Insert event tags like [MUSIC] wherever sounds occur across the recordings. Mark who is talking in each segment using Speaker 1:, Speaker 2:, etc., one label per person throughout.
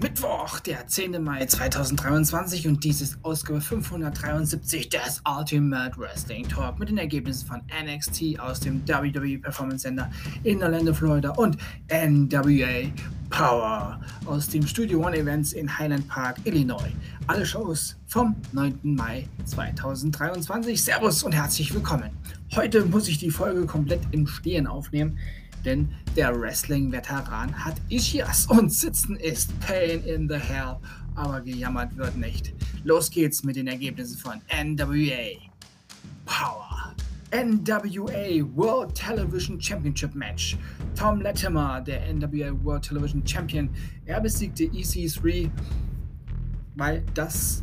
Speaker 1: Mittwoch, der 10. Mai 2023 und dies ist Ausgabe 573 des Ultimate Wrestling Talk mit den Ergebnissen von NXT aus dem WWE Performance Center in Orlando, Florida und NWA Power aus dem Studio One Events in Highland Park, Illinois. Alle Shows vom 9. Mai 2023. Servus und herzlich willkommen. Heute muss ich die Folge komplett im Stehen aufnehmen denn der Wrestling-Veteran hat Ischias [LAUGHS] und Sitzen ist Pain in the Hell, aber gejammert wird nicht. Los geht's mit den Ergebnissen von NWA Power. NWA World Television Championship Match. Tom Latimer, der NWA World Television Champion, er besiegte EC3, weil das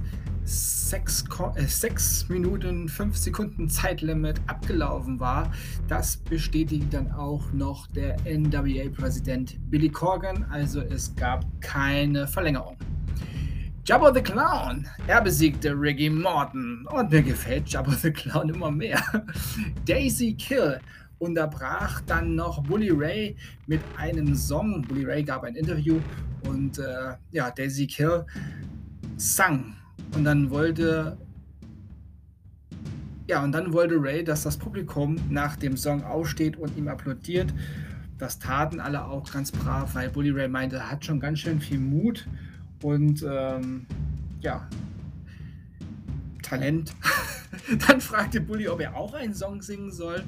Speaker 1: 6, äh, 6 Minuten 5 Sekunden Zeitlimit abgelaufen war. Das bestätigt dann auch noch der NWA-Präsident Billy Corgan, also es gab keine Verlängerung. Jabba the Clown, er besiegte Ricky Morton und mir gefällt Jabba the Clown immer mehr. [LAUGHS] Daisy Kill unterbrach dann noch Bully Ray mit einem Song. Bully Ray gab ein Interview und äh, ja, Daisy Kill sang und dann wollte ja, und dann wollte Ray, dass das Publikum nach dem Song aufsteht und ihm applaudiert. Das taten alle auch ganz brav, weil Bully Ray meinte, er hat schon ganz schön viel Mut und ähm, ja, Talent. [LAUGHS] dann fragte Bully, ob er auch einen Song singen soll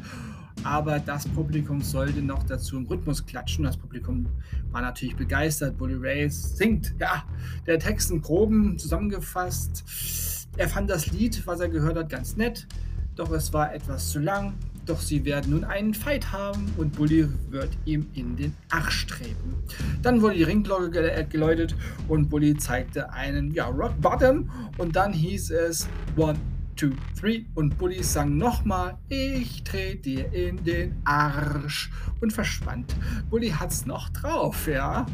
Speaker 1: aber das Publikum sollte noch dazu im Rhythmus klatschen. Das Publikum war natürlich begeistert. Bully Ray singt, ja, der Text in Proben zusammengefasst. Er fand das Lied, was er gehört hat, ganz nett, doch es war etwas zu lang. Doch sie werden nun einen Fight haben und Bully wird ihm in den Arsch treten. Dann wurde die Ringglocke geläutet und Bully zeigte einen ja, Rock Bottom und dann hieß es One, two, three und Bully sang nochmal, ich trete dir in den Arsch und verschwand. Bully hat's noch drauf, ja.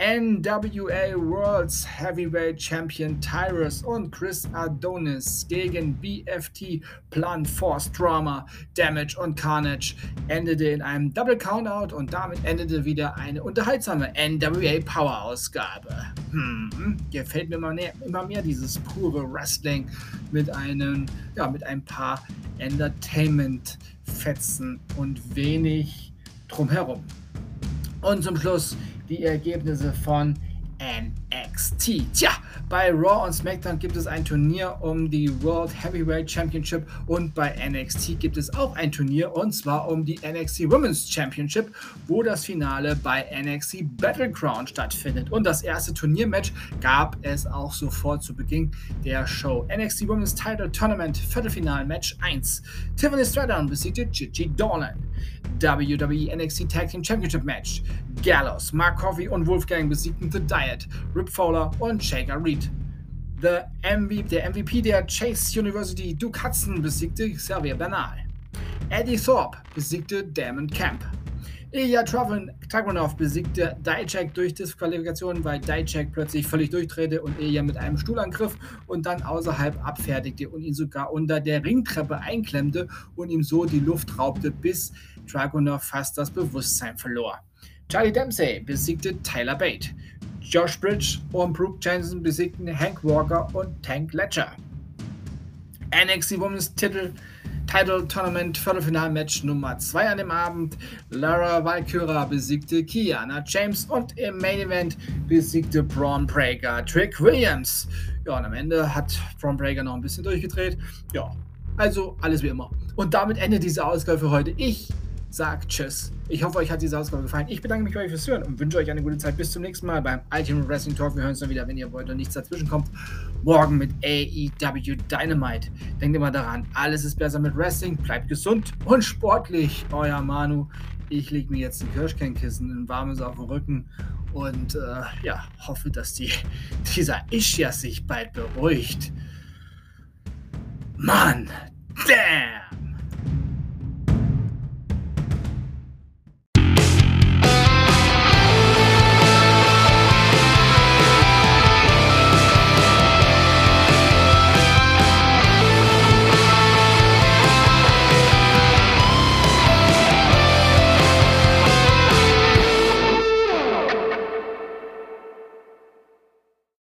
Speaker 1: NWA World's Heavyweight Champion Tyrus und Chris Adonis gegen BFT Plan Force Drama, Damage und Carnage endete in einem Double Countout und damit endete wieder eine unterhaltsame NWA Power Ausgabe. Hm, gefällt mir immer mehr, immer mehr dieses pure Wrestling mit einem, ja, mit ein paar Entertainment-Fetzen und wenig drumherum. Und zum Schluss die Ergebnisse von NXT. Tja, bei Raw und SmackDown gibt es ein Turnier um die World Heavyweight Championship und bei NXT gibt es auch ein Turnier und zwar um die NXT Women's Championship, wo das Finale bei NXT Battleground stattfindet. Und das erste Turniermatch gab es auch sofort zu Beginn der Show. NXT Women's Title Tournament Viertelfinal Match 1. Tiffany Stratton besiegte Gigi Dolan. WWE NXT Tag Team Championship Match. Gallows, Mark Coffey und Wolfgang besiegten The Diet, Rip Fowler und Shaker Reed. The MVP, der MVP der Chase University, Duke Hudson, besiegte Xavier Bernal. Eddie Thorpe besiegte Damon Camp. Ilya Dragunov besiegte Dijak durch Disqualifikation, weil Dijak plötzlich völlig durchdrehte und Ilya mit einem Stuhlangriff und dann außerhalb abfertigte und ihn sogar unter der Ringtreppe einklemmte und ihm so die Luft raubte, bis Dragunov fast das Bewusstsein verlor. Charlie Dempsey besiegte Tyler Bate. Josh Bridge und Brooke Jensen besiegten Hank Walker und Tank Ledger. NXT Women's Titel Title Tournament Viertelfinalmatch Nummer 2 an dem Abend. Lara Valkyra besiegte Kiana James und im Main Event besiegte Braun Breaker Trick Williams. Ja, und am Ende hat Braun Breaker noch ein bisschen durchgedreht. Ja, also alles wie immer. Und damit endet diese Ausgabe für heute. Ich sagt Tschüss. Ich hoffe, euch hat diese Ausgabe gefallen. Ich bedanke mich bei euch fürs Hören und wünsche euch eine gute Zeit. Bis zum nächsten Mal beim Ultimate Wrestling Talk. Wir hören uns dann wieder, wenn ihr wollt und nichts dazwischen kommt. Morgen mit AEW Dynamite. Denkt immer daran, alles ist besser mit Wrestling. Bleibt gesund und sportlich. Euer Manu. Ich lege mir jetzt ein Kirschkernkissen, ein warmes auf den Rücken und äh, ja, hoffe, dass die, [LAUGHS] dieser Ischias sich bald beruhigt. Mann, damn!